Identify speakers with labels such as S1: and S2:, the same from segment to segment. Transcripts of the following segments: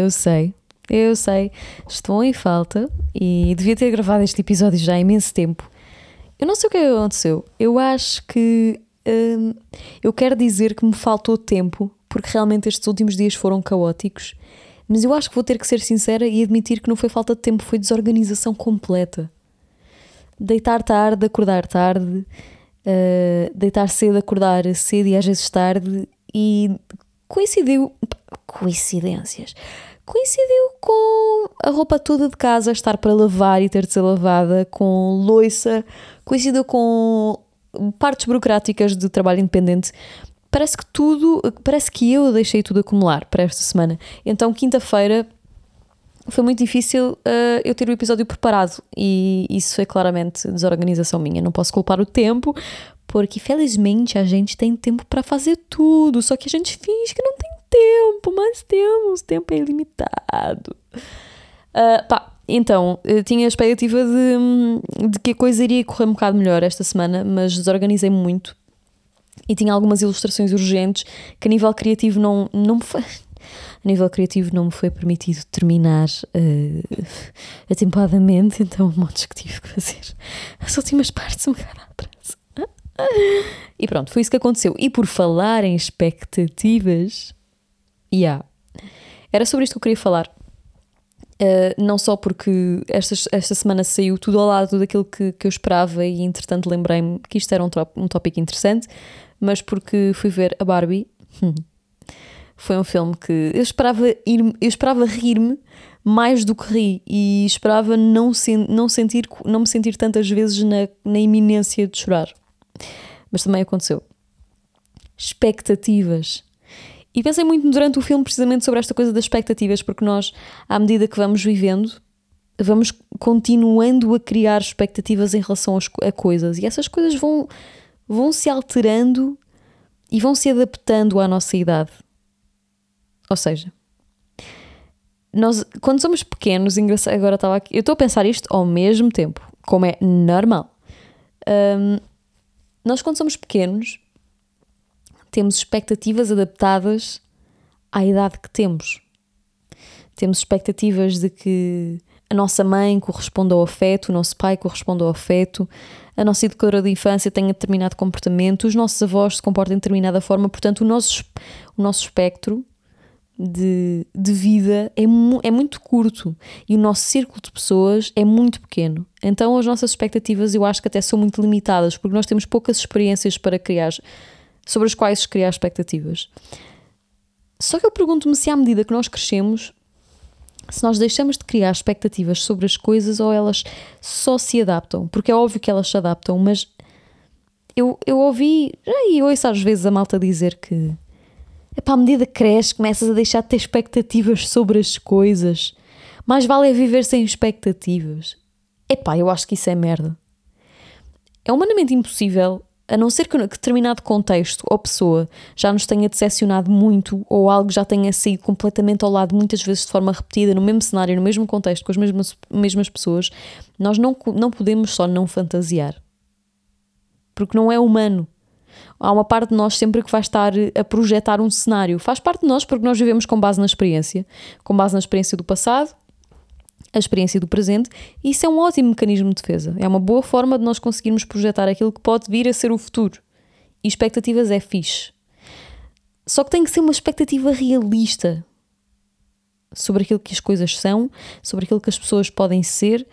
S1: Eu sei, eu sei, estou em falta e devia ter gravado este episódio já há imenso tempo. Eu não sei o que aconteceu. Eu acho que. Hum, eu quero dizer que me faltou tempo, porque realmente estes últimos dias foram caóticos. Mas eu acho que vou ter que ser sincera e admitir que não foi falta de tempo, foi desorganização completa. Deitar tarde, acordar tarde, uh, deitar cedo, acordar cedo e às vezes tarde, e coincidiu. Coincidências. Coincidiu com a roupa toda de casa estar para lavar e ter de ser lavada, com loiça, coincidiu com partes burocráticas de trabalho independente. Parece que tudo, parece que eu deixei tudo acumular para esta semana. Então, quinta-feira foi muito difícil uh, eu ter o episódio preparado e isso é claramente desorganização minha. Não posso culpar o tempo, porque felizmente a gente tem tempo para fazer tudo, só que a gente finge que não tem tempo, mas temos, tempo é ilimitado. Uh, pá, então, tinha a expectativa de, de que a coisa iria correr um bocado melhor esta semana, mas desorganizei muito e tinha algumas ilustrações urgentes que a nível criativo não, não me foi. A nível criativo não me foi permitido terminar uh, atempadamente, então um monte que tive que fazer as últimas partes um bocado pressa. E pronto, foi isso que aconteceu. E por falar em expectativas, yeah, era sobre isto que eu queria falar. Uh, não só porque esta, esta semana saiu tudo ao lado daquilo que, que eu esperava e entretanto lembrei-me que isto era um, um tópico interessante, mas porque fui ver a Barbie. Foi um filme que eu esperava, ir, eu esperava rir-me mais do que ri e esperava não, sen, não, sentir, não me sentir tantas vezes na, na iminência de chorar mas também aconteceu. Expectativas. E pensei muito durante o filme precisamente sobre esta coisa das expectativas, porque nós, à medida que vamos vivendo, vamos continuando a criar expectativas em relação a coisas e essas coisas vão, vão se alterando e vão se adaptando à nossa idade. Ou seja, nós, quando somos pequenos, agora estava aqui, eu estou a pensar isto ao mesmo tempo, como é normal. Um, nós, quando somos pequenos, temos expectativas adaptadas à idade que temos. Temos expectativas de que a nossa mãe corresponda ao afeto, o nosso pai corresponda ao afeto, a nossa educadora de infância tenha determinado comportamento, os nossos avós se comportem de determinada forma, portanto, o nosso, o nosso espectro de, de vida é, mu é muito curto e o nosso círculo de pessoas é muito pequeno. Então as nossas expectativas eu acho que até são muito limitadas porque nós temos poucas experiências para criar, sobre as quais criar expectativas. Só que eu pergunto-me se à medida que nós crescemos, se nós deixamos de criar expectativas sobre as coisas ou elas só se adaptam, porque é óbvio que elas se adaptam, mas eu, eu ouvi, e ouço às vezes a malta dizer que Epá, à medida que cresces, começas a deixar de ter expectativas sobre as coisas. Mais vale é viver sem expectativas. Epá, eu acho que isso é merda. É humanamente impossível, a não ser que determinado contexto ou pessoa já nos tenha decepcionado muito ou algo já tenha saído completamente ao lado, muitas vezes de forma repetida, no mesmo cenário, no mesmo contexto, com as mesmas, mesmas pessoas, nós não, não podemos só não fantasiar. Porque não é humano há uma parte de nós sempre que vai estar a projetar um cenário. Faz parte de nós porque nós vivemos com base na experiência, com base na experiência do passado, a experiência do presente, e isso é um ótimo mecanismo de defesa. É uma boa forma de nós conseguirmos projetar aquilo que pode vir a ser o futuro. E expectativas é fixe. Só que tem que ser uma expectativa realista sobre aquilo que as coisas são, sobre aquilo que as pessoas podem ser,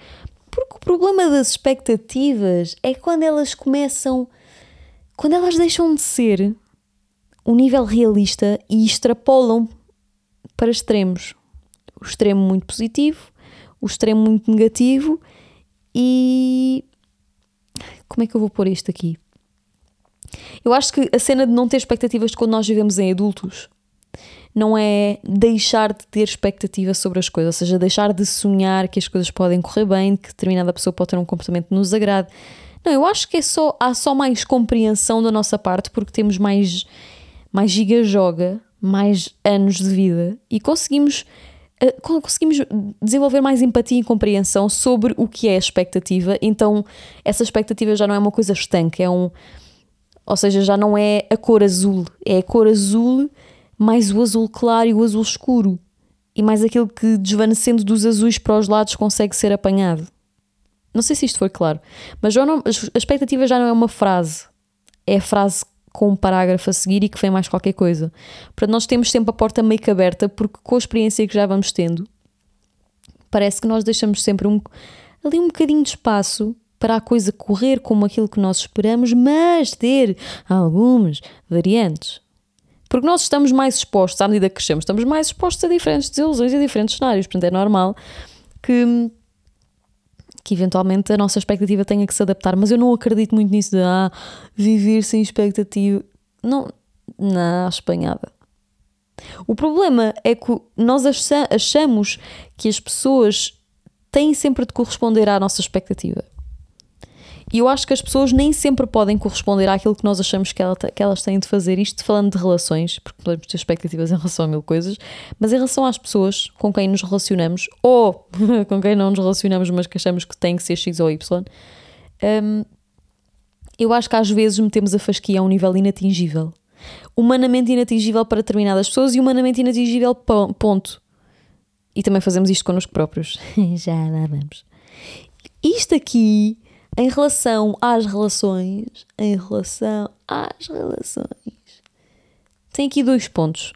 S1: porque o problema das expectativas é quando elas começam quando elas deixam de ser um nível realista e extrapolam para extremos. O extremo muito positivo, o extremo muito negativo e. Como é que eu vou pôr isto aqui? Eu acho que a cena de não ter expectativas de quando nós vivemos em adultos não é deixar de ter expectativa sobre as coisas, ou seja, deixar de sonhar que as coisas podem correr bem, que determinada pessoa pode ter um comportamento que nos agrade. Não, eu acho que é só, há só mais compreensão da nossa parte porque temos mais, mais giga-joga, mais anos de vida e conseguimos, conseguimos desenvolver mais empatia e compreensão sobre o que é a expectativa. Então, essa expectativa já não é uma coisa estanque, é um. Ou seja, já não é a cor azul, é a cor azul mais o azul claro e o azul escuro, e mais aquele que, desvanecendo dos azuis para os lados, consegue ser apanhado. Não sei se isto foi claro, mas já não, a expectativa já não é uma frase, é a frase com um parágrafo a seguir e que vem mais qualquer coisa. Portanto, nós temos sempre a porta meio que aberta, porque com a experiência que já vamos tendo, parece que nós deixamos sempre um, ali um bocadinho de espaço para a coisa correr como aquilo que nós esperamos, mas ter algumas variantes. Porque nós estamos mais expostos, à medida que crescemos, estamos mais expostos a diferentes desilusões e a diferentes cenários. Portanto, é normal que, que eventualmente a nossa expectativa tenha que se adaptar. Mas eu não acredito muito nisso de ah, viver sem expectativa. Não, não, espanhada. O problema é que nós achamos que as pessoas têm sempre de corresponder à nossa expectativa. E eu acho que as pessoas nem sempre podem corresponder àquilo que nós achamos que, ela, que elas têm de fazer. Isto falando de relações, porque podemos ter expectativas em relação a mil coisas, mas em relação às pessoas com quem nos relacionamos, ou com quem não nos relacionamos, mas que achamos que tem que ser X ou Y, um, eu acho que às vezes metemos a fasquia a um nível inatingível. Humanamente inatingível para determinadas pessoas e humanamente inatingível, ponto. E também fazemos isto connosco próprios. Já lá vamos. Isto aqui em relação às relações, em relação às relações, tem aqui dois pontos.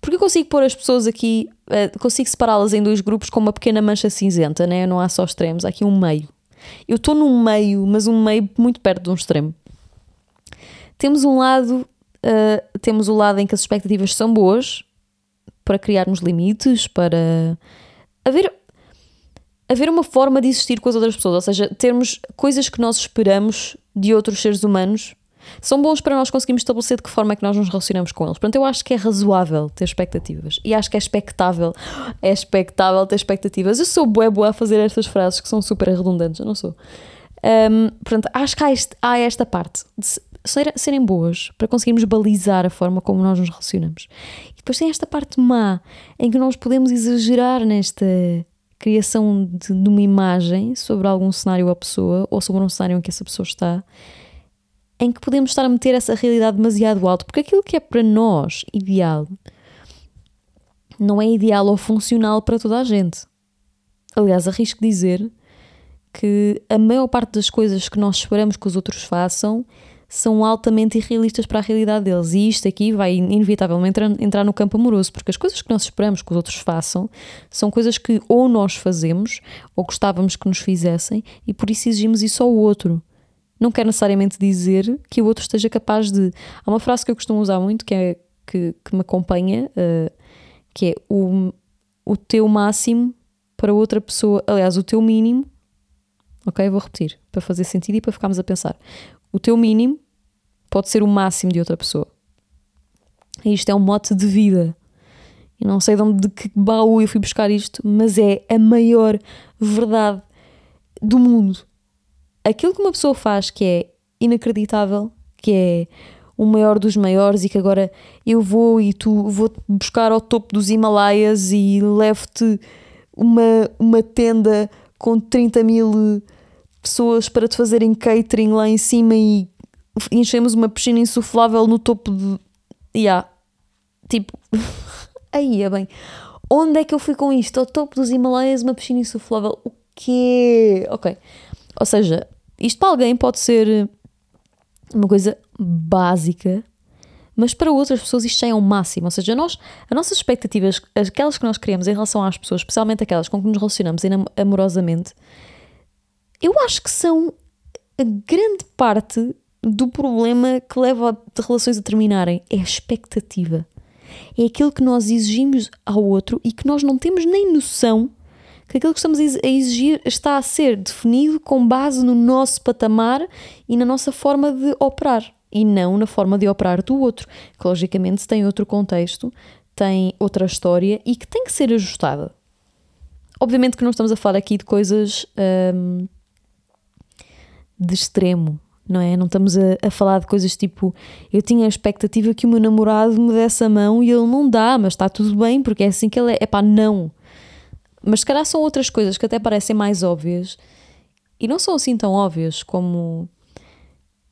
S1: Porque eu consigo pôr as pessoas aqui, uh, consigo separá-las em dois grupos com uma pequena mancha cinzenta, né? não há só extremos, há aqui um meio. Eu estou num meio, mas um meio muito perto de um extremo. Temos um lado, uh, temos o lado em que as expectativas são boas para criarmos limites, para haver haver uma forma de existir com as outras pessoas, ou seja, termos coisas que nós esperamos de outros seres humanos são bons para nós conseguirmos estabelecer de que forma é que nós nos relacionamos com eles. Portanto, eu acho que é razoável ter expectativas e acho que é expectável, é expectável ter expectativas. Eu sou boa boa a fazer estas frases que são super redundantes, eu não sou. Um, portanto, acho que há, este, há esta parte de ser, serem boas para conseguirmos balizar a forma como nós nos relacionamos. E depois tem esta parte má em que nós podemos exagerar nesta criação de, de, uma imagem sobre algum cenário ou pessoa, ou sobre um cenário em que essa pessoa está, em que podemos estar a meter essa realidade demasiado alto, porque aquilo que é para nós ideal não é ideal ou funcional para toda a gente. Aliás, arrisco dizer que a maior parte das coisas que nós esperamos que os outros façam são altamente irrealistas para a realidade deles. E isto aqui vai inevitavelmente entrar no campo amoroso, porque as coisas que nós esperamos que os outros façam são coisas que ou nós fazemos ou gostávamos que nos fizessem e por isso exigimos isso ao outro. Não quer necessariamente dizer que o outro esteja capaz de. Há uma frase que eu costumo usar muito que, é, que, que me acompanha, uh, que é o, o teu máximo para outra pessoa, aliás, o teu mínimo. Ok, vou repetir para fazer sentido e para ficarmos a pensar. O teu mínimo pode ser o máximo de outra pessoa. E isto é um mote de vida. Eu não sei de, onde, de que baú eu fui buscar isto, mas é a maior verdade do mundo. Aquilo que uma pessoa faz que é inacreditável, que é o maior dos maiores e que agora eu vou e tu vou buscar ao topo dos Himalaias e levo-te uma, uma tenda com 30 mil pessoas para te fazerem catering lá em cima e enchemos uma piscina insuflável no topo de. Yeah. Tipo. Aí é bem. Onde é que eu fui com isto? Ao topo dos Himalaias, uma piscina insuflável. O quê? Ok. Ou seja, isto para alguém pode ser uma coisa básica, mas para outras pessoas isto já é o um máximo. Ou seja, nós, as nossas expectativas, aquelas que nós criamos em relação às pessoas, especialmente aquelas com que nos relacionamos amorosamente, eu acho que são a grande parte do problema que leva a relações a terminarem é a expectativa. É aquilo que nós exigimos ao outro e que nós não temos nem noção que aquilo que estamos a exigir está a ser definido com base no nosso patamar e na nossa forma de operar e não na forma de operar do outro, que logicamente tem outro contexto, tem outra história e que tem que ser ajustada. Obviamente que não estamos a falar aqui de coisas hum, de extremo, não é? Não estamos a, a, falar de coisas tipo eu tinha a expectativa que o meu namorado me desse a mão e ele não dá, mas está tudo bem porque é assim que ele é. É pá, não. Mas se calhar são outras coisas que até parecem mais óbvias e não são assim tão óbvias como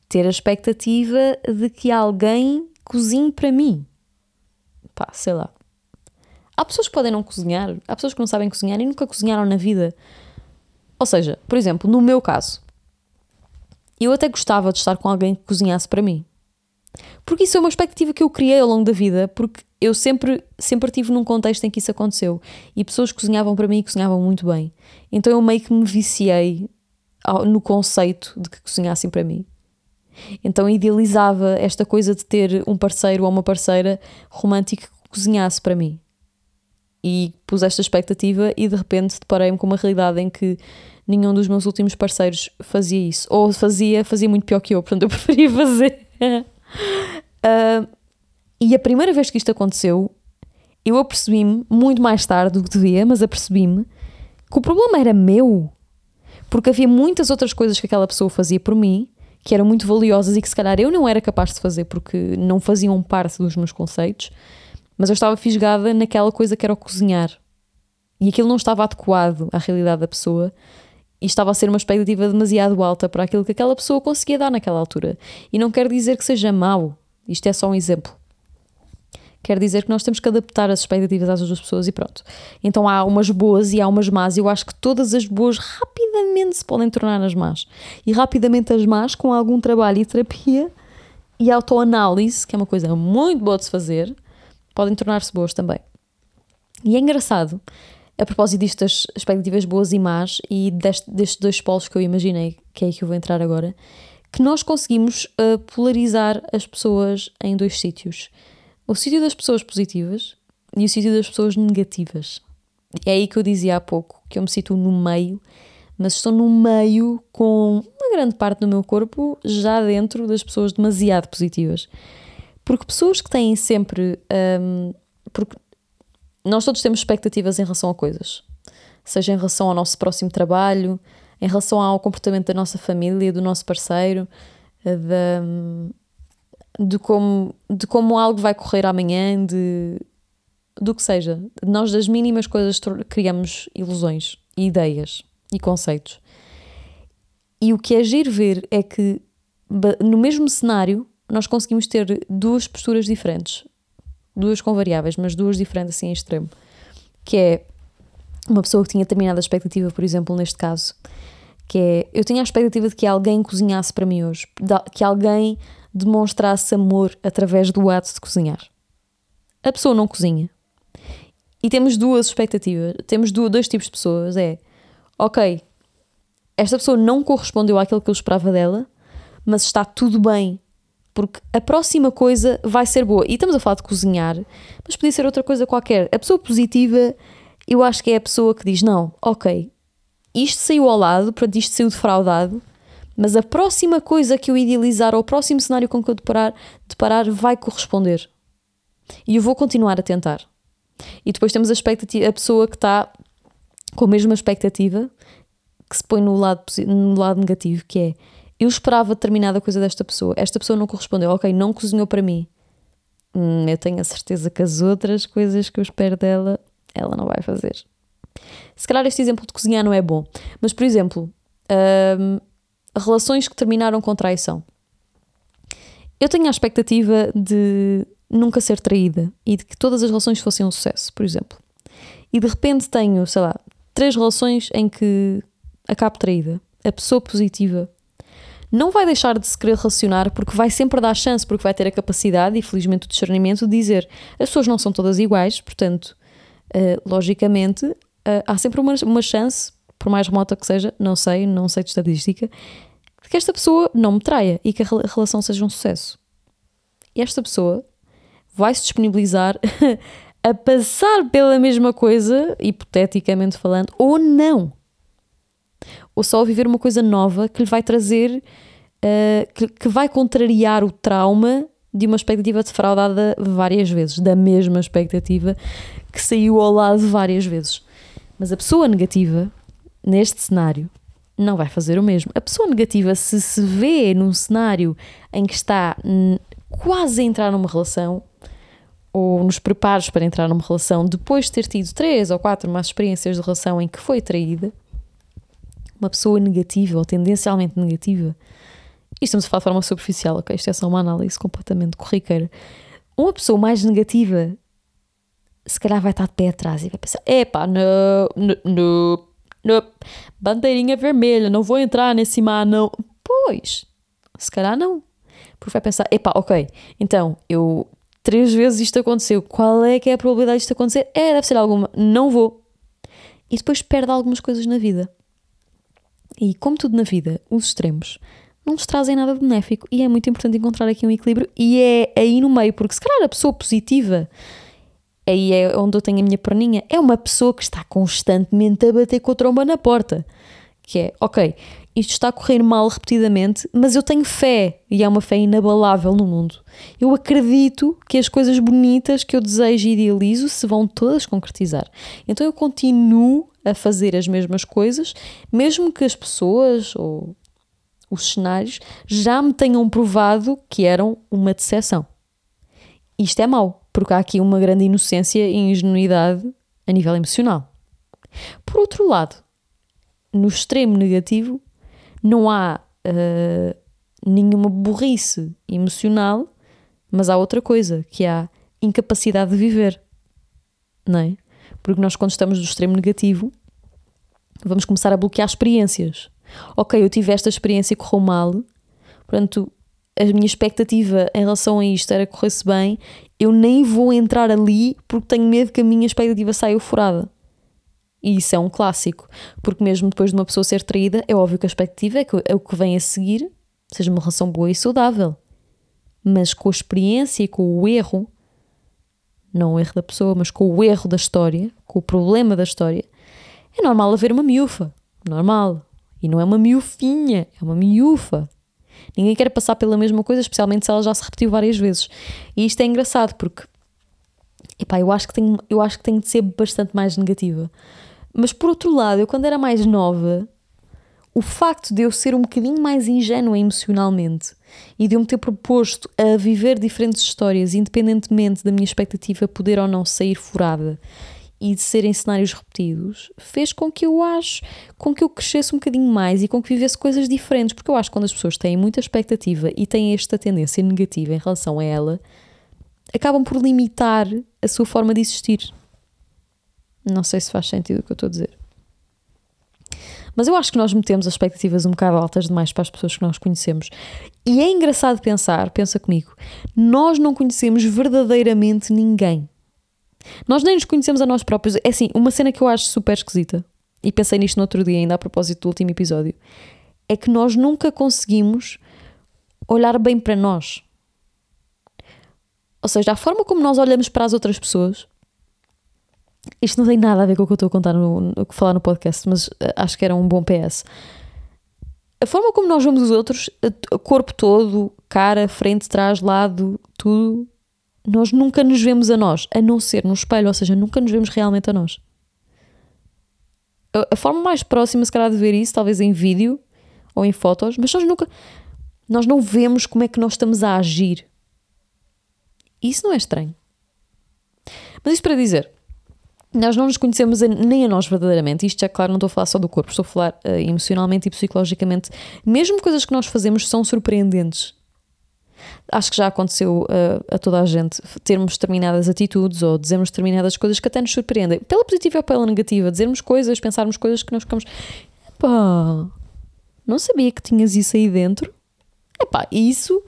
S1: ter a expectativa de que alguém cozinhe para mim. pá, sei lá. Há pessoas que podem não cozinhar, há pessoas que não sabem cozinhar e nunca cozinharam na vida. Ou seja, por exemplo, no meu caso, eu até gostava de estar com alguém que cozinhasse para mim. Porque isso é uma expectativa que eu criei ao longo da vida, porque eu sempre, sempre estive num contexto em que isso aconteceu e pessoas cozinhavam para mim e cozinhavam muito bem. Então eu meio que me viciei no conceito de que cozinhassem para mim. Então idealizava esta coisa de ter um parceiro ou uma parceira romântica que cozinhasse para mim. E pus esta expectativa e de repente deparei-me com uma realidade em que nenhum dos meus últimos parceiros fazia isso. Ou fazia, fazia muito pior que eu, portanto eu preferia fazer. uh, e a primeira vez que isto aconteceu, eu apercebi-me, muito mais tarde do que devia, mas apercebi-me que o problema era meu. Porque havia muitas outras coisas que aquela pessoa fazia por mim que eram muito valiosas e que se calhar eu não era capaz de fazer porque não faziam parte dos meus conceitos, mas eu estava fisgada naquela coisa que era o cozinhar. E aquilo não estava adequado à realidade da pessoa e estava a ser uma expectativa demasiado alta para aquilo que aquela pessoa conseguia dar naquela altura. E não quer dizer que seja mau, isto é só um exemplo. Quer dizer que nós temos que adaptar as expectativas às outras pessoas e pronto. Então há umas boas e há umas más. Eu acho que todas as boas rapidamente se podem tornar as más. E rapidamente as más, com algum trabalho e terapia e autoanálise, que é uma coisa muito boa de se fazer, podem tornar-se boas também. E é engraçado, a propósito destas expectativas boas e más e deste, destes dois polos que eu imaginei, que é aí que eu vou entrar agora, que nós conseguimos uh, polarizar as pessoas em dois sítios o sítio das pessoas positivas e o sítio das pessoas negativas. É aí que eu dizia há pouco que eu me situo no meio, mas estou no meio com uma grande parte do meu corpo já dentro das pessoas demasiado positivas. Porque pessoas que têm sempre. Um, porque nós todos temos expectativas em relação a coisas, seja em relação ao nosso próximo trabalho, em relação ao comportamento da nossa família, do nosso parceiro, da, de como, de como algo vai correr amanhã, de, do que seja. Nós, das mínimas coisas, criamos ilusões, ideias e conceitos. E o que é giro ver é que no mesmo cenário nós conseguimos ter duas posturas diferentes, duas com variáveis, mas duas diferentes assim em extremo. Que é uma pessoa que tinha determinada expectativa, por exemplo, neste caso, que é eu tinha a expectativa de que alguém cozinhasse para mim hoje, que alguém demonstrasse amor através do ato de cozinhar. A pessoa não cozinha. E temos duas expectativas, temos dois tipos de pessoas. É, ok, esta pessoa não correspondeu àquilo que eu esperava dela, mas está tudo bem, porque a próxima coisa vai ser boa. E estamos a falar de cozinhar, mas podia ser outra coisa qualquer. A pessoa positiva, eu acho que é a pessoa que diz: não, ok, isto saiu ao lado, portanto, isto saiu defraudado, mas a próxima coisa que eu idealizar ou o próximo cenário com que eu deparar, deparar vai corresponder. E eu vou continuar a tentar. E depois temos a, expectativa, a pessoa que está com a mesma expectativa, que se põe no lado, no lado negativo, que é eu esperava determinada coisa desta pessoa, esta pessoa não correspondeu, ok, não cozinhou para mim. Hum, eu tenho a certeza que as outras coisas que eu espero dela, ela não vai fazer. Se calhar este exemplo de cozinhar não é bom, mas por exemplo, hum, relações que terminaram com traição. Eu tenho a expectativa de nunca ser traída e de que todas as relações fossem um sucesso, por exemplo. E de repente tenho, sei lá, três relações em que acabo traída. A pessoa positiva não vai deixar de se querer relacionar porque vai sempre dar chance, porque vai ter a capacidade e felizmente o discernimento de dizer as pessoas não são todas iguais, portanto, uh, logicamente, uh, há sempre uma, uma chance por mais remota que seja, não sei, não sei de estatística, que esta pessoa não me traia e que a relação seja um sucesso. E esta pessoa vai se disponibilizar a passar pela mesma coisa, hipoteticamente falando, ou não. Ou só viver uma coisa nova que lhe vai trazer, uh, que, que vai contrariar o trauma de uma expectativa defraudada várias vezes, da mesma expectativa que saiu ao lado várias vezes. Mas a pessoa negativa neste cenário, não vai fazer o mesmo. A pessoa negativa, se se vê num cenário em que está quase a entrar numa relação, ou nos preparos para entrar numa relação, depois de ter tido três ou quatro más experiências de relação em que foi traída, uma pessoa negativa ou tendencialmente negativa, e estamos a falar de forma superficial, ok? Isto é só uma análise completamente corriqueira. Uma pessoa mais negativa se calhar vai estar de pé atrás e vai pensar: epá, não, não, não, bandeirinha vermelha, não vou entrar nesse mar, não. Pois, se calhar não. Porque vai pensar: epá, ok, então eu três vezes isto aconteceu, qual é que é a probabilidade disto acontecer? É, deve ser alguma, não vou. E depois perde algumas coisas na vida. E como tudo na vida, os extremos não nos trazem nada benéfico e é muito importante encontrar aqui um equilíbrio e é aí no meio, porque se calhar a pessoa positiva, aí é onde eu tenho a minha perninha, é uma pessoa que está constantemente a bater com a tromba na porta. Que é, ok, isto está a correr mal repetidamente, mas eu tenho fé e é uma fé inabalável no mundo. Eu acredito que as coisas bonitas que eu desejo e idealizo se vão todas concretizar. Então eu continuo a fazer as mesmas coisas, mesmo que as pessoas ou os cenários já me tenham provado que eram uma decepção. Isto é mau, porque há aqui uma grande inocência e ingenuidade a nível emocional. Por outro lado, no extremo negativo, não há uh, nenhuma burrice emocional, mas há outra coisa, que há incapacidade de viver. Não é? Porque nós, quando estamos no extremo negativo, vamos começar a bloquear experiências. Ok, eu tive esta experiência e correu mal, portanto, a minha expectativa em relação a isto era que corresse bem, eu nem vou entrar ali porque tenho medo que a minha expectativa saia furada. E isso é um clássico, porque mesmo depois de uma pessoa ser traída, é óbvio que a expectativa é que é o que vem a seguir seja uma relação boa e saudável. Mas com a experiência e com o erro, não o erro da pessoa, mas com o erro da história, com o problema da história, é normal haver uma miúfa. Normal. E não é uma miufinha, é uma miúfa. Ninguém quer passar pela mesma coisa, especialmente se ela já se repetiu várias vezes. E isto é engraçado porque epá, eu acho que tenho, eu acho que tenho de ser bastante mais negativa. Mas por outro lado, eu quando era mais nova, o facto de eu ser um bocadinho mais ingênua emocionalmente e de eu me ter proposto a viver diferentes histórias, independentemente da minha expectativa poder ou não sair furada e de serem cenários repetidos, fez com que eu acho, com que eu crescesse um bocadinho mais e com que vivesse coisas diferentes, porque eu acho que quando as pessoas têm muita expectativa e têm esta tendência negativa em relação a ela, acabam por limitar a sua forma de existir. Não sei se faz sentido o que eu estou a dizer. Mas eu acho que nós metemos as expectativas um bocado altas demais para as pessoas que nós conhecemos. E é engraçado pensar, pensa comigo, nós não conhecemos verdadeiramente ninguém. Nós nem nos conhecemos a nós próprios. É assim, uma cena que eu acho super esquisita, e pensei nisto no outro dia, ainda a propósito do último episódio, é que nós nunca conseguimos olhar bem para nós. Ou seja, a forma como nós olhamos para as outras pessoas isto não tem nada a ver com o que eu estou a contar no, no falar no podcast, mas eh, acho que era um bom PS. A forma como nós vemos os outros, corpo todo, cara, frente, trás, lado, tudo, nós nunca nos vemos a nós, a não ser no espelho, ou seja, nunca nos vemos realmente a nós. A, a forma mais próxima, se calhar, de ver isso, talvez em vídeo ou em fotos, mas nós nunca. Nós não vemos como é que nós estamos a agir. Isso não é estranho. Mas isso para dizer, nós não nos conhecemos nem a nós verdadeiramente. Isto é claro, não estou a falar só do corpo, estou a falar uh, emocionalmente e psicologicamente. Mesmo coisas que nós fazemos são surpreendentes. Acho que já aconteceu uh, a toda a gente termos determinadas atitudes ou dizermos determinadas coisas que até nos surpreendem, pela positiva ou pela negativa. Dizermos coisas, pensarmos coisas que nós ficamos. Epá, não sabia que tinhas isso aí dentro. Epá, isso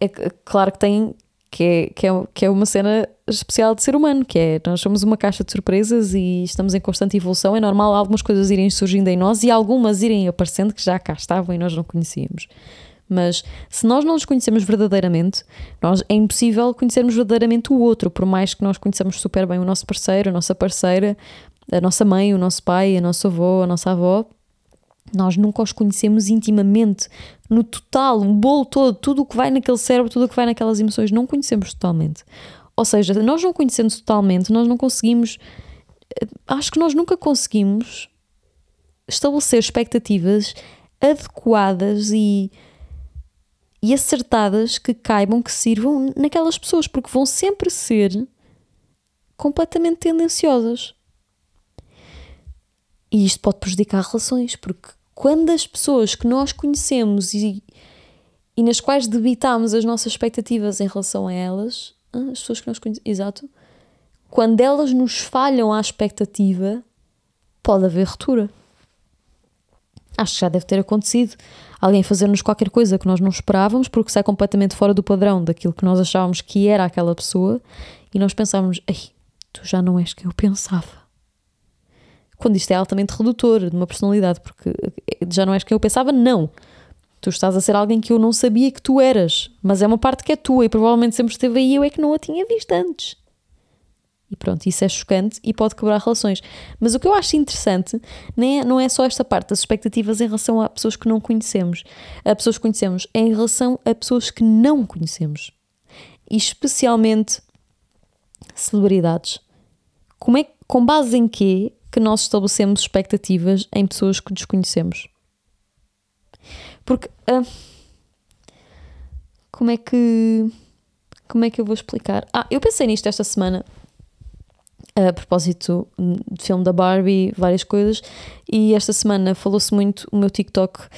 S1: é claro que tem que é, que, é, que é uma cena especial de ser humano, que é nós somos uma caixa de surpresas e estamos em constante evolução. É normal algumas coisas irem surgindo em nós e algumas irem aparecendo que já cá estavam e nós não conhecíamos. Mas se nós não nos conhecemos verdadeiramente, nós, é impossível conhecermos verdadeiramente o outro, por mais que nós conheçamos super bem o nosso parceiro, a nossa parceira, a nossa mãe, o nosso pai, a nossa avó, a nossa avó. Nós nunca os conhecemos intimamente, no total, um bolo todo, tudo o que vai naquele cérebro, tudo o que vai naquelas emoções, não conhecemos totalmente. Ou seja, nós não conhecendo totalmente, nós não conseguimos. Eh, acho que nós nunca conseguimos estabelecer expectativas adequadas e, e acertadas que caibam, que sirvam naquelas pessoas, porque vão sempre ser completamente tendenciosas. E isto pode prejudicar relações, porque quando as pessoas que nós conhecemos e, e nas quais debitamos as nossas expectativas em relação a elas, ah, as pessoas que nós conhecemos, exato, quando elas nos falham à expectativa, pode haver ruptura. Acho que já deve ter acontecido. Alguém fazer-nos qualquer coisa que nós não esperávamos, porque sai completamente fora do padrão daquilo que nós achávamos que era aquela pessoa, e nós pensávamos, ei, tu já não és quem eu pensava. Quando isto é altamente redutor de uma personalidade, porque já não és quem eu pensava, não. Tu estás a ser alguém que eu não sabia que tu eras, mas é uma parte que é tua e provavelmente sempre esteve aí, eu é que não a tinha visto antes. E pronto, isso é chocante e pode quebrar relações. Mas o que eu acho interessante é, não é só esta parte das expectativas em relação a pessoas que não conhecemos, a pessoas que conhecemos, é em relação a pessoas que não conhecemos. E especialmente celebridades. Como é, com base em quê que nós estabelecemos expectativas em pessoas que desconhecemos? Porque uh, como é que como é que eu vou explicar? Ah, eu pensei nisto esta semana a propósito de filme da Barbie, várias coisas, e esta semana falou-se muito o meu TikTok.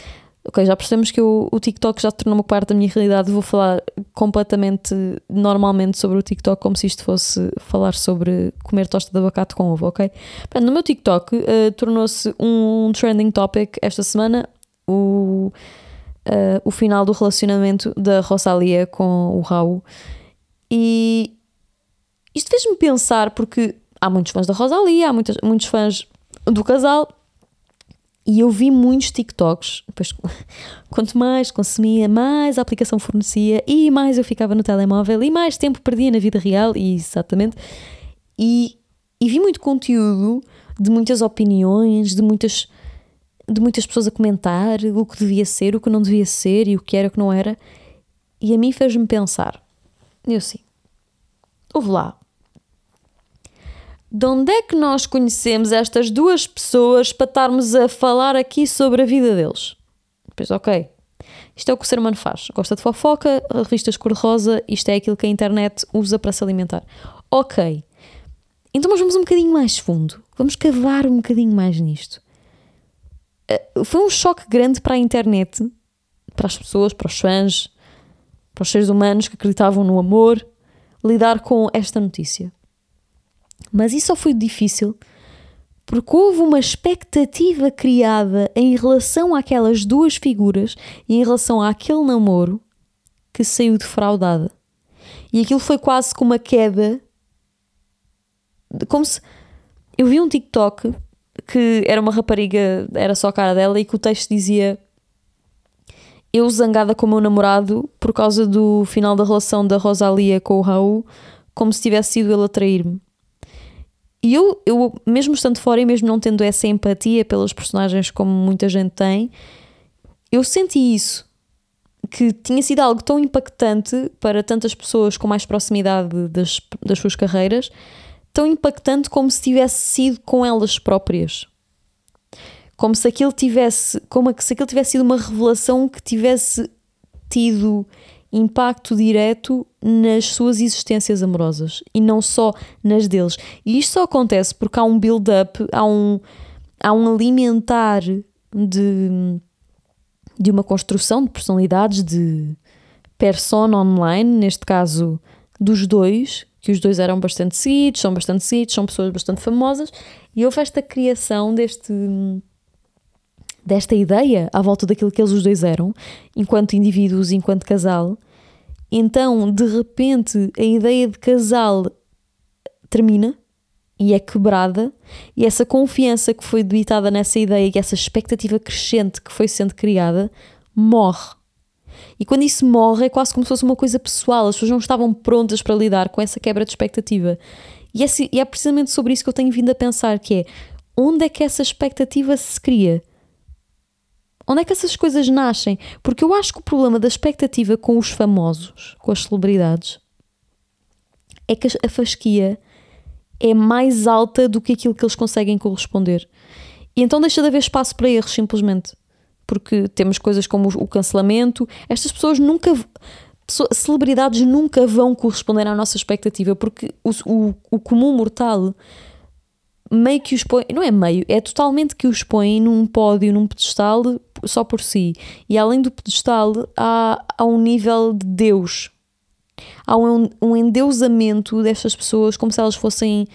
S1: Ok, já percebemos que eu, o TikTok já tornou uma parte da minha realidade. Vou falar completamente normalmente sobre o TikTok, como se isto fosse falar sobre comer tosta de abacate com ovo, ok? No meu TikTok uh, tornou-se um trending topic esta semana o, uh, o final do relacionamento da Rosalia com o Raul. E isto fez-me pensar, porque há muitos fãs da Rosalia, há muitos, muitos fãs do casal. E eu vi muitos TikToks. Depois, quanto mais consumia, mais a aplicação fornecia e mais eu ficava no telemóvel e mais tempo perdia na vida real. E exatamente. E, e vi muito conteúdo de muitas opiniões, de muitas, de muitas pessoas a comentar o que devia ser, o que não devia ser e o que era, o que não era. E a mim fez-me pensar. Eu sim. Houve lá de onde é que nós conhecemos estas duas pessoas para estarmos a falar aqui sobre a vida deles? Pois, ok. Isto é o que o ser humano faz. Gosta de fofoca, revistas cor-de-rosa, isto é aquilo que a internet usa para se alimentar. Ok. Então, vamos um bocadinho mais fundo. Vamos cavar um bocadinho mais nisto. Eh, foi um choque grande para a internet, para as pessoas, para os fãs, para os seres humanos que acreditavam no amor, lidar com esta notícia. Mas isso só foi difícil porque houve uma expectativa criada em relação àquelas duas figuras e em relação àquele namoro que saiu defraudada. E aquilo foi quase como uma queda. Como se. Eu vi um TikTok que era uma rapariga, era só a cara dela, e que o texto dizia: Eu zangada com o meu namorado por causa do final da relação da Rosalia com o Raul, como se tivesse sido ele a trair-me. E eu, eu, mesmo estando fora e mesmo não tendo essa empatia pelas personagens como muita gente tem, eu senti isso. Que tinha sido algo tão impactante para tantas pessoas com mais proximidade das, das suas carreiras, tão impactante como se tivesse sido com elas próprias. Como se aquilo tivesse, como se aquilo tivesse sido uma revelação que tivesse tido impacto direto nas suas existências amorosas e não só nas deles. E isto só acontece porque há um build-up, há um, há um alimentar de, de uma construção de personalidades, de persona online, neste caso dos dois, que os dois eram bastante seguidos, são bastante seguidos, são pessoas bastante famosas, e houve esta criação deste desta ideia à volta daquilo que eles os dois eram, enquanto indivíduos, enquanto casal. Então, de repente, a ideia de casal termina e é quebrada, e essa confiança que foi debitada nessa ideia e essa expectativa crescente que foi sendo criada morre. E quando isso morre, é quase como se fosse uma coisa pessoal, as pessoas não estavam prontas para lidar com essa quebra de expectativa. E é, é precisamente sobre isso que eu tenho vindo a pensar, que é onde é que essa expectativa se cria? Onde é que essas coisas nascem? Porque eu acho que o problema da expectativa com os famosos, com as celebridades, é que a fasquia é mais alta do que aquilo que eles conseguem corresponder. E então deixa de haver espaço para erros, simplesmente. Porque temos coisas como o cancelamento. Estas pessoas nunca. Celebridades nunca vão corresponder à nossa expectativa, porque o, o, o comum mortal meio que os põe, não é meio, é totalmente que os põe num pódio, num pedestal só por si. E além do pedestal, há, há um nível de Deus Há um, um endeusamento destas pessoas como se elas fossem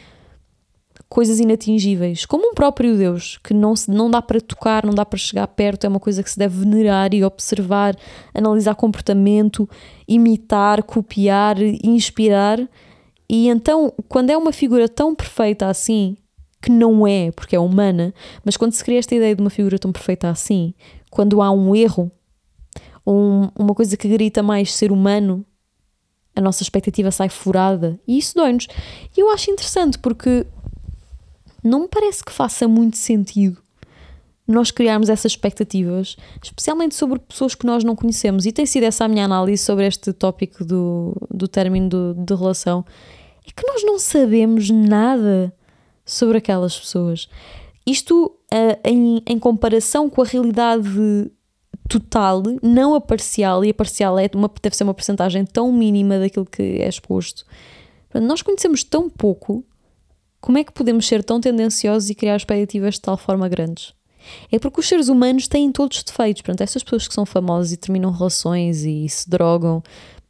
S1: coisas inatingíveis, como um próprio Deus, que não, se, não dá para tocar, não dá para chegar perto, é uma coisa que se deve venerar e observar, analisar comportamento, imitar, copiar, inspirar. E então, quando é uma figura tão perfeita assim, que não é, porque é humana, mas quando se cria esta ideia de uma figura tão perfeita assim, quando há um erro, um, uma coisa que grita mais ser humano, a nossa expectativa sai furada e isso dói-nos. E eu acho interessante porque não me parece que faça muito sentido nós criarmos essas expectativas, especialmente sobre pessoas que nós não conhecemos. E tem sido essa a minha análise sobre este tópico do, do término do, de relação. É que nós não sabemos nada sobre aquelas pessoas. Isto uh, em, em comparação com a realidade total, não a parcial, e a parcial é uma, deve ser uma porcentagem tão mínima daquilo que é exposto. Nós conhecemos tão pouco como é que podemos ser tão tendenciosos e criar expectativas de tal forma grandes? É porque os seres humanos têm todos os defeitos. Portanto, essas pessoas que são famosas e terminam relações e se drogam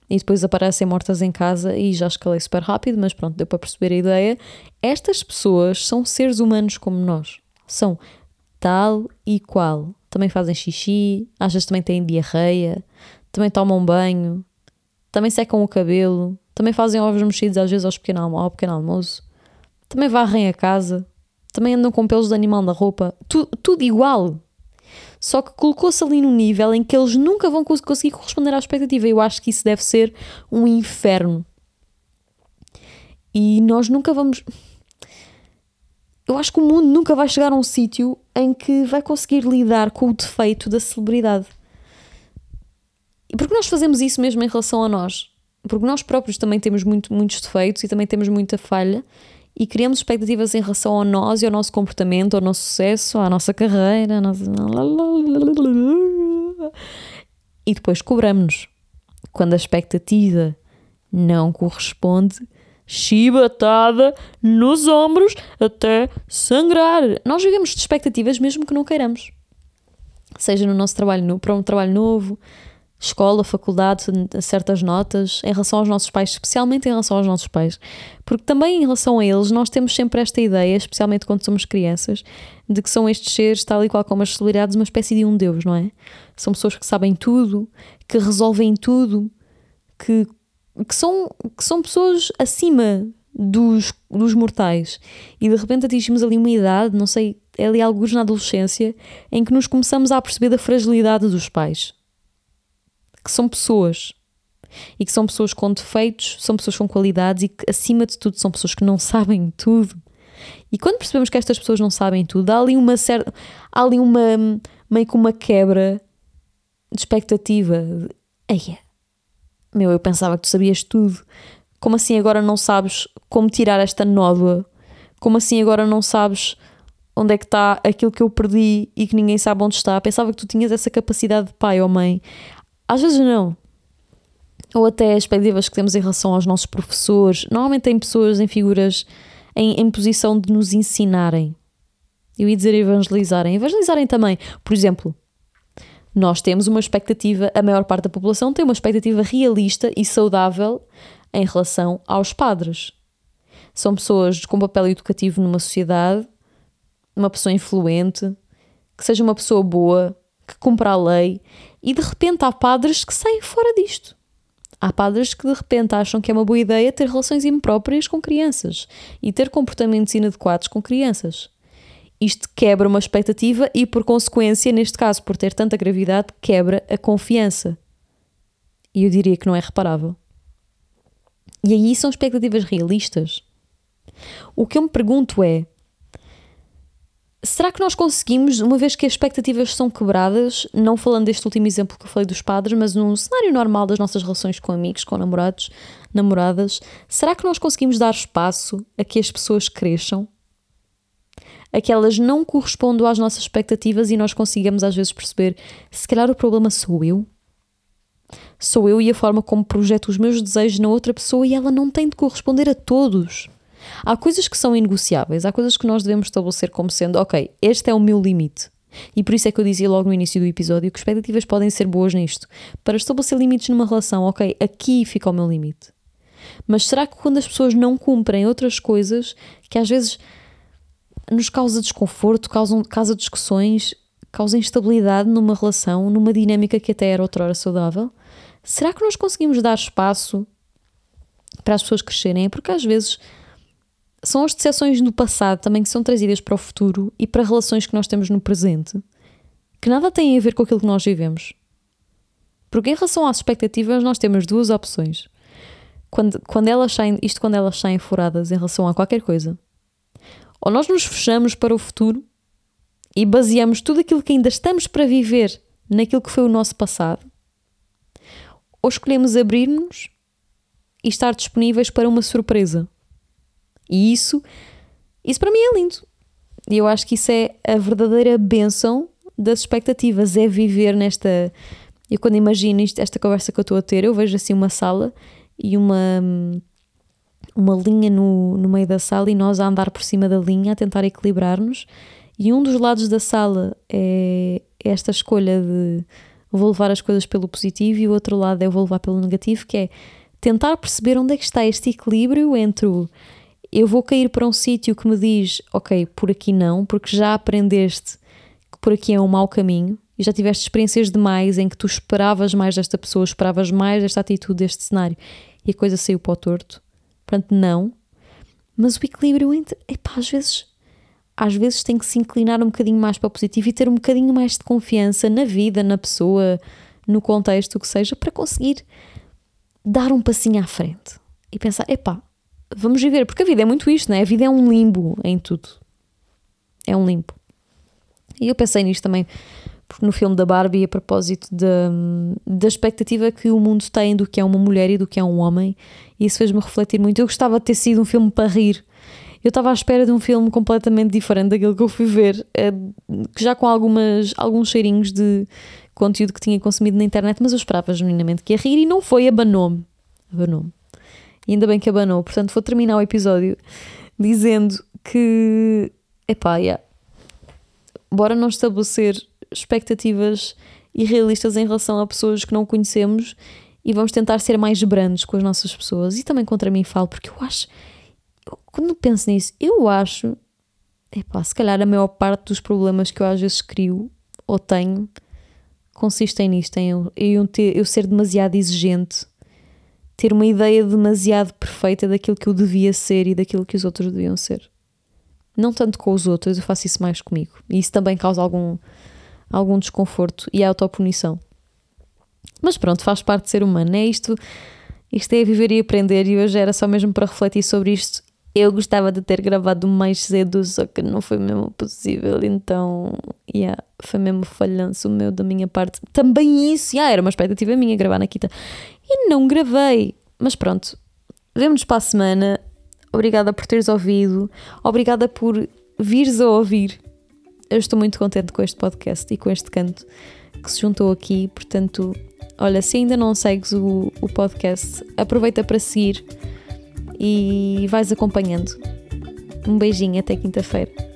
S1: e depois aparecem mortas em casa, e já escalei super rápido, mas pronto, deu para perceber a ideia. Estas pessoas são seres humanos como nós. São tal e qual. Também fazem xixi, vezes também têm diarreia, também tomam banho, também secam o cabelo, também fazem ovos mexidos às vezes ao pequeno, ao pequeno almoço também varrem a casa, também andam com pelos de animal na roupa, tu, tudo igual. Só que colocou-se ali num nível em que eles nunca vão conseguir corresponder à expectativa. Eu acho que isso deve ser um inferno. E nós nunca vamos. Eu acho que o mundo nunca vai chegar a um sítio em que vai conseguir lidar com o defeito da celebridade. E por que nós fazemos isso mesmo em relação a nós? Porque nós próprios também temos muito, muitos defeitos e também temos muita falha e criamos expectativas em relação a nós e ao nosso comportamento, ao nosso sucesso, à nossa carreira. À nossa... E depois cobramos-nos. Quando a expectativa não corresponde, chibatada nos ombros até sangrar. Nós vivemos de expectativas mesmo que não queiramos. Seja no nosso trabalho, para um trabalho novo, escola, faculdade, certas notas, em relação aos nossos pais, especialmente em relação aos nossos pais. Porque também em relação a eles, nós temos sempre esta ideia, especialmente quando somos crianças, de que são estes seres, tal e qual como as celebridades, uma espécie de um Deus, não é? São pessoas que sabem tudo, que resolvem tudo, que, que, são, que são pessoas acima dos, dos mortais. E de repente atingimos ali uma idade, não sei, é ali alguns na adolescência, em que nos começamos a perceber da fragilidade dos pais que são pessoas e que são pessoas com defeitos, são pessoas com qualidades e que, acima de tudo, são pessoas que não sabem tudo. E quando percebemos que estas pessoas não sabem tudo, há ali uma certa. há ali uma. meio que uma quebra de expectativa. Eia, meu, eu pensava que tu sabias tudo. Como assim agora não sabes como tirar esta nódoa? Como assim agora não sabes onde é que está aquilo que eu perdi e que ninguém sabe onde está? Pensava que tu tinhas essa capacidade de pai ou mãe. Às vezes não. Ou até as expectativas que temos em relação aos nossos professores. Normalmente tem pessoas em figuras em, em posição de nos ensinarem. Eu ia dizer evangelizarem. Evangelizarem também. Por exemplo, nós temos uma expectativa, a maior parte da população tem uma expectativa realista e saudável em relação aos padres. São pessoas com papel educativo numa sociedade, uma pessoa influente, que seja uma pessoa boa, que cumpra a lei e de repente há padres que saem fora disto. Há padres que de repente acham que é uma boa ideia ter relações impróprias com crianças e ter comportamentos inadequados com crianças. Isto quebra uma expectativa e, por consequência, neste caso, por ter tanta gravidade, quebra a confiança. E eu diria que não é reparável. E aí são expectativas realistas. O que eu me pergunto é: Será que nós conseguimos, uma vez que as expectativas são quebradas, não falando deste último exemplo que eu falei dos padres, mas num cenário normal das nossas relações com amigos, com namorados, namoradas, será que nós conseguimos dar espaço a que as pessoas cresçam? A que elas não correspondam às nossas expectativas e nós consigamos às vezes perceber se calhar o problema sou eu? Sou eu e a forma como projeto os meus desejos na outra pessoa e ela não tem de corresponder a todos. Há coisas que são inegociáveis, há coisas que nós devemos estabelecer como sendo, ok, este é o meu limite. E por isso é que eu dizia logo no início do episódio que expectativas podem ser boas nisto. Para estabelecer limites numa relação, ok, aqui fica o meu limite. Mas será que quando as pessoas não cumprem outras coisas que às vezes nos causa desconforto, causam, causa discussões, causa instabilidade numa relação, numa dinâmica que até era outrora saudável? Será que nós conseguimos dar espaço para as pessoas crescerem? Porque às vezes são as decepções do passado também que são trazidas para o futuro e para relações que nós temos no presente, que nada têm a ver com aquilo que nós vivemos. Porque em relação às expectativas, nós temos duas opções. Quando, quando elas saem, isto quando elas saem furadas em relação a qualquer coisa. Ou nós nos fechamos para o futuro e baseamos tudo aquilo que ainda estamos para viver naquilo que foi o nosso passado, ou escolhemos abrir-nos e estar disponíveis para uma surpresa. E isso, isso para mim é lindo. E eu acho que isso é a verdadeira benção das expectativas, é viver nesta. Eu quando imagino isto, esta conversa que eu estou a ter, eu vejo assim uma sala e uma, uma linha no, no meio da sala e nós a andar por cima da linha, a tentar equilibrar-nos. E um dos lados da sala é esta escolha de vou levar as coisas pelo positivo e o outro lado é vou levar pelo negativo, que é tentar perceber onde é que está este equilíbrio entre o eu vou cair para um sítio que me diz, ok, por aqui não, porque já aprendeste que por aqui é um mau caminho e já tiveste experiências demais em que tu esperavas mais desta pessoa, esperavas mais desta atitude, deste cenário e a coisa saiu para o torto. Portanto, não. Mas o equilíbrio entre, epá, às vezes, às vezes tem que se inclinar um bocadinho mais para o positivo e ter um bocadinho mais de confiança na vida, na pessoa, no contexto, o que seja, para conseguir dar um passinho à frente e pensar, epá, vamos viver, porque a vida é muito isto, não é? A vida é um limbo em tudo. É um limbo. E eu pensei nisto também no filme da Barbie a propósito da, da expectativa que o mundo tem do que é uma mulher e do que é um homem, e isso fez-me refletir muito. Eu gostava de ter sido um filme para rir. Eu estava à espera de um filme completamente diferente daquilo que eu fui ver, eh, já com algumas, alguns cheirinhos de conteúdo que tinha consumido na internet, mas eu esperava genuinamente que ia rir e não foi, abanou-me. Abanou-me. E ainda bem que abanou. Portanto, vou terminar o episódio dizendo que, epá, yeah, bora não estabelecer expectativas irrealistas em relação a pessoas que não conhecemos e vamos tentar ser mais brandos com as nossas pessoas. E também contra mim falo, porque eu acho, eu, quando penso nisso, eu acho, epá, se calhar a maior parte dos problemas que eu às vezes crio ou tenho consistem nisto, em eu, eu, ter, eu ser demasiado exigente ter uma ideia demasiado perfeita daquilo que eu devia ser e daquilo que os outros deviam ser. Não tanto com os outros, eu faço isso mais comigo. E isso também causa algum, algum desconforto e autopunição. Mas pronto, faz parte de ser humano. É isto, isto é viver e aprender. E hoje era só mesmo para refletir sobre isto. Eu gostava de ter gravado mais cedo, só que não foi mesmo possível. Então, yeah, foi mesmo falhanço meu da minha parte. Também isso, yeah, era uma expectativa minha gravar na Quita e não gravei. Mas pronto, vemo-nos para a semana. Obrigada por teres ouvido, obrigada por vires a ouvir. Eu estou muito contente com este podcast e com este canto que se juntou aqui. Portanto, olha, se ainda não segues o, o podcast, aproveita para seguir e vais acompanhando. Um beijinho até quinta-feira.